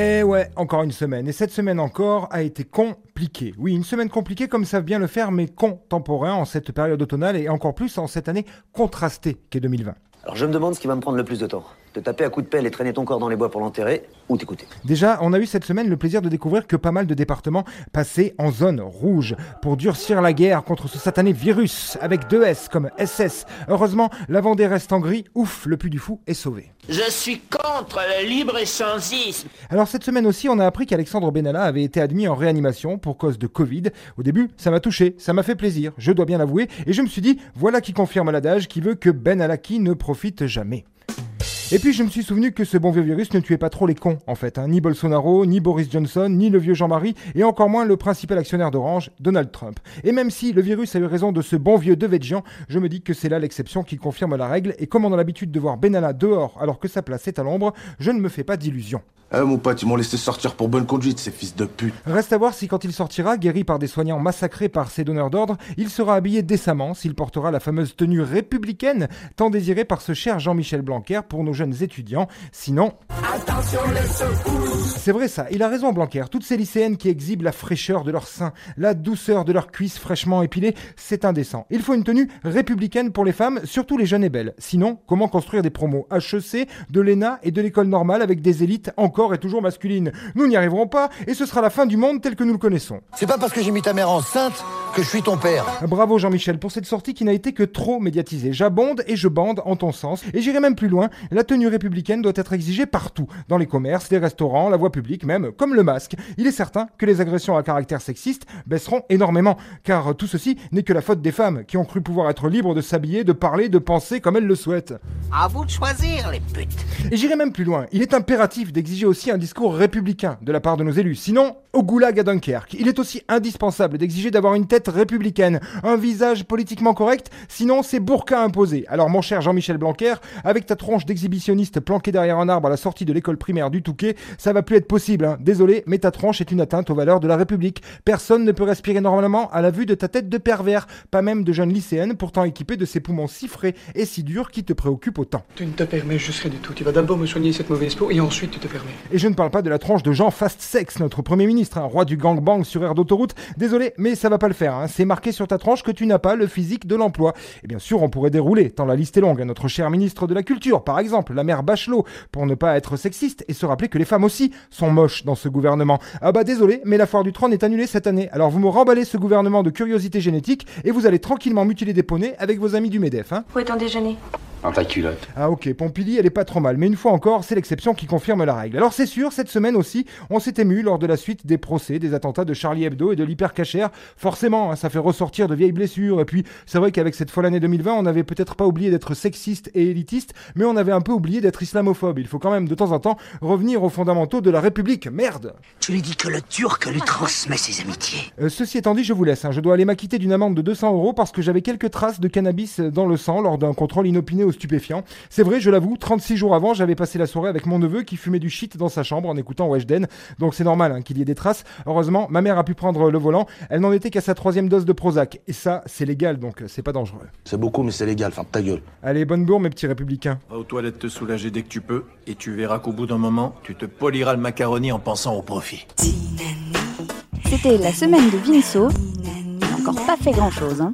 Eh ouais, encore une semaine. Et cette semaine encore a été compliquée. Oui, une semaine compliquée comme savent bien le faire mes contemporains en cette période automnale et encore plus en cette année contrastée qu'est 2020. Alors je me demande ce qui va me prendre le plus de temps. Te taper à coups de pelle et traîner ton corps dans les bois pour l'enterrer, ou t'écouter. Déjà, on a eu cette semaine le plaisir de découvrir que pas mal de départements passaient en zone rouge pour durcir la guerre contre ce satané virus avec deux S comme SS. Heureusement, la Vendée reste en gris. Ouf, le Puy du Fou est sauvé. Je suis contre le libre-échangisme. Alors cette semaine aussi, on a appris qu'Alexandre Benalla avait été admis en réanimation pour cause de Covid. Au début, ça m'a touché, ça m'a fait plaisir, je dois bien l'avouer, et je me suis dit, voilà qui confirme l'adage qui veut que Ben Alaki ne profite jamais. Et puis je me suis souvenu que ce bon vieux virus ne tuait pas trop les cons, en fait. hein. Ni Bolsonaro, ni Boris Johnson, ni le vieux Jean-Marie, et encore moins le principal actionnaire d'Orange, Donald Trump. Et même si le virus a eu raison de ce bon vieux Devedjian, je me dis que c'est là l'exception qui confirme la règle, et comme on a l'habitude de voir Benalla dehors alors que sa place est à l'ombre, je ne me fais pas d'illusions. Eh mon pote, ils m'ont laissé sortir pour bonne conduite, ces fils de pute. Reste à voir si quand il sortira, guéri par des soignants massacrés par ses donneurs d'ordre, il sera habillé décemment, s'il portera la fameuse tenue républicaine tant désirée par ce cher Jean-Michel Blanquer pour nos jeunes étudiants. Sinon... C'est vrai ça, il a raison Blanquer. Toutes ces lycéennes qui exhibent la fraîcheur de leurs seins, la douceur de leurs cuisses fraîchement épilées, c'est indécent. Il faut une tenue républicaine pour les femmes, surtout les jeunes et belles. Sinon, comment construire des promos HEC, de l'ENA et de l'école normale avec des élites encore et toujours masculines? Nous n'y arriverons pas et ce sera la fin du monde tel que nous le connaissons. C'est pas parce que j'ai mis ta mère enceinte que je suis ton père. Bravo Jean-Michel pour cette sortie qui n'a été que trop médiatisée. J'abonde et je bande en ton sens. Et j'irai même plus loin, la tenue républicaine doit être exigée partout, dans les commerces, les restaurants, la voie publique même, comme le masque. Il est certain que les agressions à caractère sexiste baisseront énormément, car tout ceci n'est que la faute des femmes qui ont cru pouvoir être libres de s'habiller, de parler, de penser comme elles le souhaitent. À vous de choisir, les putes. Et j'irai même plus loin, il est impératif d'exiger aussi un discours républicain de la part de nos élus, sinon au goulag à Dunkerque. Il est aussi indispensable d'exiger d'avoir une tête républicaine, un visage politiquement correct, sinon c'est burqa imposé. Alors mon cher Jean-Michel Blanquer, avec ta tronche d'exhibitionniste planquée derrière un arbre à la sortie de l'école primaire du Touquet, ça va plus être possible. hein. Désolé, mais ta tronche est une atteinte aux valeurs de la République. Personne ne peut respirer normalement à la vue de ta tête de pervers, pas même de jeunes lycéennes pourtant équipées de ces poumons si frais et si durs qui te préoccupent autant. Tu ne te permets juste rien du tout. Tu vas d'abord me soigner cette mauvaise peau et ensuite tu te permets. Et je ne parle pas de la tranche de Jean Fast Sex, notre Premier ministre, un roi du gangbang sur air d'autoroute. Désolé, mais ça va pas le faire. hein. C'est marqué sur ta tranche que tu n'as pas le physique de l'emploi. Et bien sûr, on pourrait dérouler, tant la liste est longue. hein. Notre cher ministre de la Culture, par exemple, la mère Bachelot, pour ne pas être sexiste et se rappeler que les femmes aussi sont moches dans ce gouvernement. Ah bah désolé, mais la foire du trône est annulée cette année. Alors vous me remballez ce gouvernement de curiosité génétique et vous allez tranquillement mutiler des poneys avec vos amis du MEDEF. Hein. Où est ton déjeuner? Dans ta culotte. Ah ok, Pompili, elle est pas trop mal, mais une fois encore, c'est l'exception qui confirme la règle. Alors c'est sûr, cette semaine aussi, on s'est ému lors de la suite des procès des attentats de Charlie Hebdo et de l'hypercachère. Forcément, hein, ça fait ressortir de vieilles blessures, et puis c'est vrai qu'avec cette folle année 2020, on n'avait peut-être pas oublié d'être sexiste et élitiste, mais on avait un peu oublié d'être islamophobe. Il faut quand même de temps en temps revenir aux fondamentaux de la République. Merde Tu lui dis que le Turc lui transmet ses amitiés. Euh, ceci étant dit, je vous laisse. hein. Je dois aller m'acquitter d'une amende de 200 euros parce que j'avais quelques traces de cannabis dans le sang lors d'un contrôle inopiné aux stupéfiants. C'est vrai, je l'avoue, 36 jours avant, j'avais passé la soirée avec mon neveu qui fumait du shit dans sa chambre en écoutant Weshden. Donc c'est normal hein, qu'il y ait des traces. Heureusement, ma mère a pu prendre le volant. Elle n'en était qu'à sa troisième dose de Prozac. Et ça, c'est légal, donc euh, c'est pas dangereux. C'est beaucoup, mais c'est légal, ferme ta gueule. Allez, bonne bourre, mes petits républicains. Va aux toilettes te soulager dès que tu peux, et tu verras qu'au bout d'un moment, tu te poliras le macaroni en pensant au profit. C'était la semaine de Vinceau. Il n'a encore pas fait grand chose, hein.